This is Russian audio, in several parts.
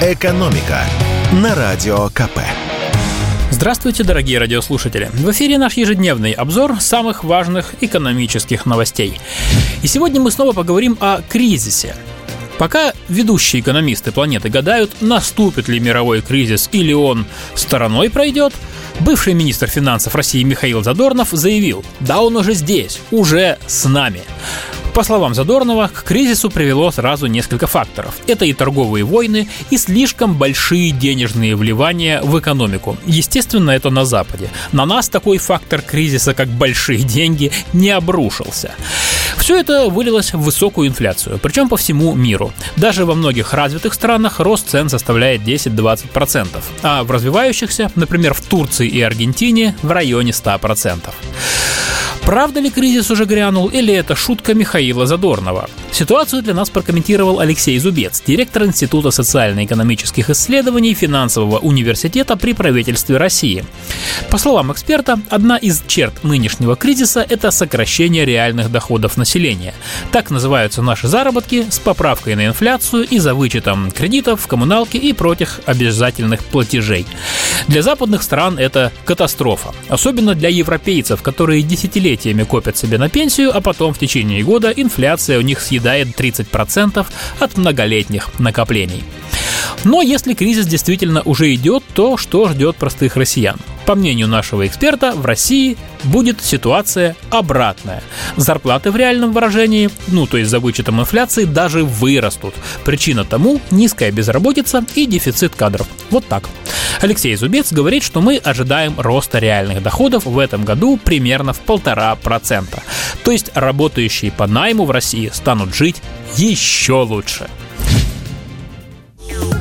«Экономика» на Радио КП. Здравствуйте, дорогие радиослушатели! В эфире наш ежедневный обзор самых важных экономических новостей. И сегодня мы снова поговорим о кризисе. Пока ведущие экономисты планеты гадают, наступит ли мировой кризис или он стороной пройдет, бывший министр финансов России Михаил Задорнов заявил, да он уже здесь, уже с нами. По словам Задорнова, к кризису привело сразу несколько факторов. Это и торговые войны, и слишком большие денежные вливания в экономику. Естественно, это на Западе. На нас такой фактор кризиса, как большие деньги, не обрушился. Все это вылилось в высокую инфляцию, причем по всему миру. Даже во многих развитых странах рост цен составляет 10-20%, а в развивающихся, например, в Турции и Аргентине, в районе 100%. Правда ли кризис уже грянул или это шутка Михаила Задорнова? Ситуацию для нас прокомментировал Алексей Зубец, директор Института социально-экономических исследований Финансового университета при правительстве России. По словам эксперта, одна из черт нынешнего кризиса – это сокращение реальных доходов населения. Так называются наши заработки с поправкой на инфляцию и за вычетом кредитов, коммуналки и прочих обязательных платежей. Для западных стран это катастрофа. Особенно для европейцев, которые десятилетиями копят себе на пенсию, а потом в течение года инфляция у них съедает 30% от многолетних накоплений. Но если кризис действительно уже идет, то что ждет простых россиян? По мнению нашего эксперта, в России будет ситуация обратная. Зарплаты в реальном выражении, ну то есть за вычетом инфляции, даже вырастут. Причина тому – низкая безработица и дефицит кадров. Вот так. Алексей Зубец говорит, что мы ожидаем роста реальных доходов в этом году примерно в полтора процента. То есть работающие по найму в России станут жить еще лучше.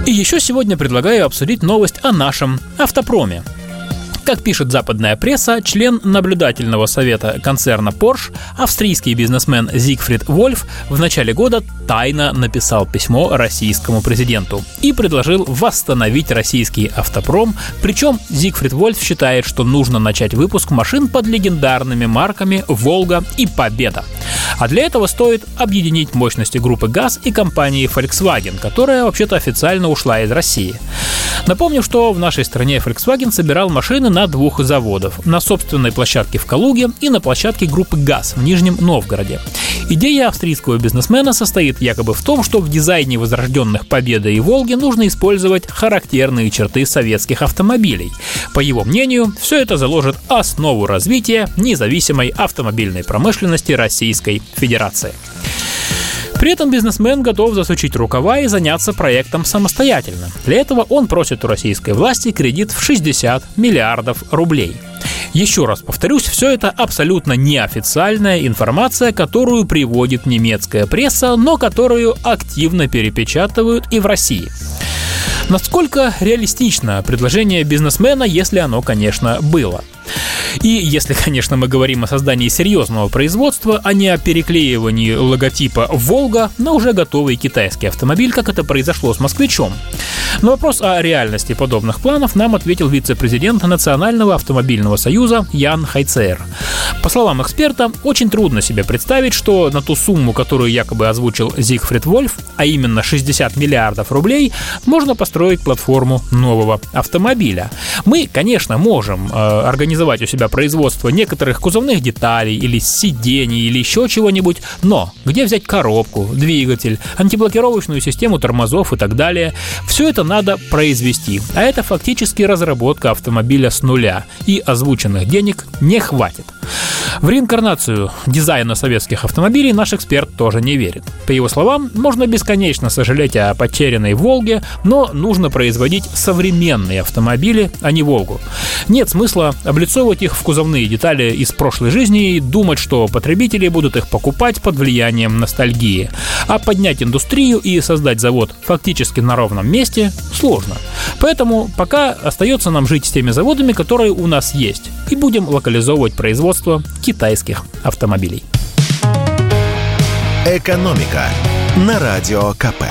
И еще сегодня предлагаю обсудить новость о нашем автопроме. Как пишет западная пресса, член наблюдательного совета концерна Porsche, австрийский бизнесмен Зигфрид Вольф в начале года тайно написал письмо российскому президенту и предложил восстановить российский автопром, причем Зигфрид Вольф считает, что нужно начать выпуск машин под легендарными марками «Волга» и «Победа». А для этого стоит объединить мощности группы ГАЗ и компании Volkswagen, которая вообще-то официально ушла из России. Напомню, что в нашей стране Volkswagen собирал машины на двух заводах. На собственной площадке в Калуге и на площадке группы ГАЗ в Нижнем Новгороде. Идея австрийского бизнесмена состоит якобы в том, что в дизайне возрожденных Победа и Волги нужно использовать характерные черты советских автомобилей. По его мнению, все это заложит основу развития независимой автомобильной промышленности Российской Федерации. При этом бизнесмен готов засучить рукава и заняться проектом самостоятельно. Для этого он просит у российской власти кредит в 60 миллиардов рублей. Еще раз повторюсь, все это абсолютно неофициальная информация, которую приводит немецкая пресса, но которую активно перепечатывают и в России. Насколько реалистично предложение бизнесмена, если оно, конечно, было? И если, конечно, мы говорим о создании серьезного производства, а не о переклеивании логотипа «Волга» на уже готовый китайский автомобиль, как это произошло с «Москвичом». На вопрос о реальности подобных планов нам ответил вице-президент Национального автомобильного союза Ян Хайцер. По словам эксперта, очень трудно себе представить, что на ту сумму, которую якобы озвучил Зигфрид Вольф, а именно 60 миллиардов рублей, можно построить платформу нового автомобиля. Мы, конечно, можем э, организовать у себя производство некоторых кузовных деталей или сидений или еще чего-нибудь, но где взять коробку, двигатель, антиблокировочную систему тормозов и так далее, все это надо произвести, а это фактически разработка автомобиля с нуля, и озвученных денег не хватит. В реинкарнацию дизайна советских автомобилей наш эксперт тоже не верит. По его словам, можно бесконечно сожалеть о потерянной «Волге», но нужно производить современные автомобили, а не «Волгу». Нет смысла облицовывать их в кузовные детали из прошлой жизни и думать, что потребители будут их покупать под влиянием ностальгии. А поднять индустрию и создать завод фактически на ровном месте сложно. Поэтому пока остается нам жить с теми заводами, которые у нас есть, и будем локализовывать производство китайских автомобилей. «Экономика» на Радио КП.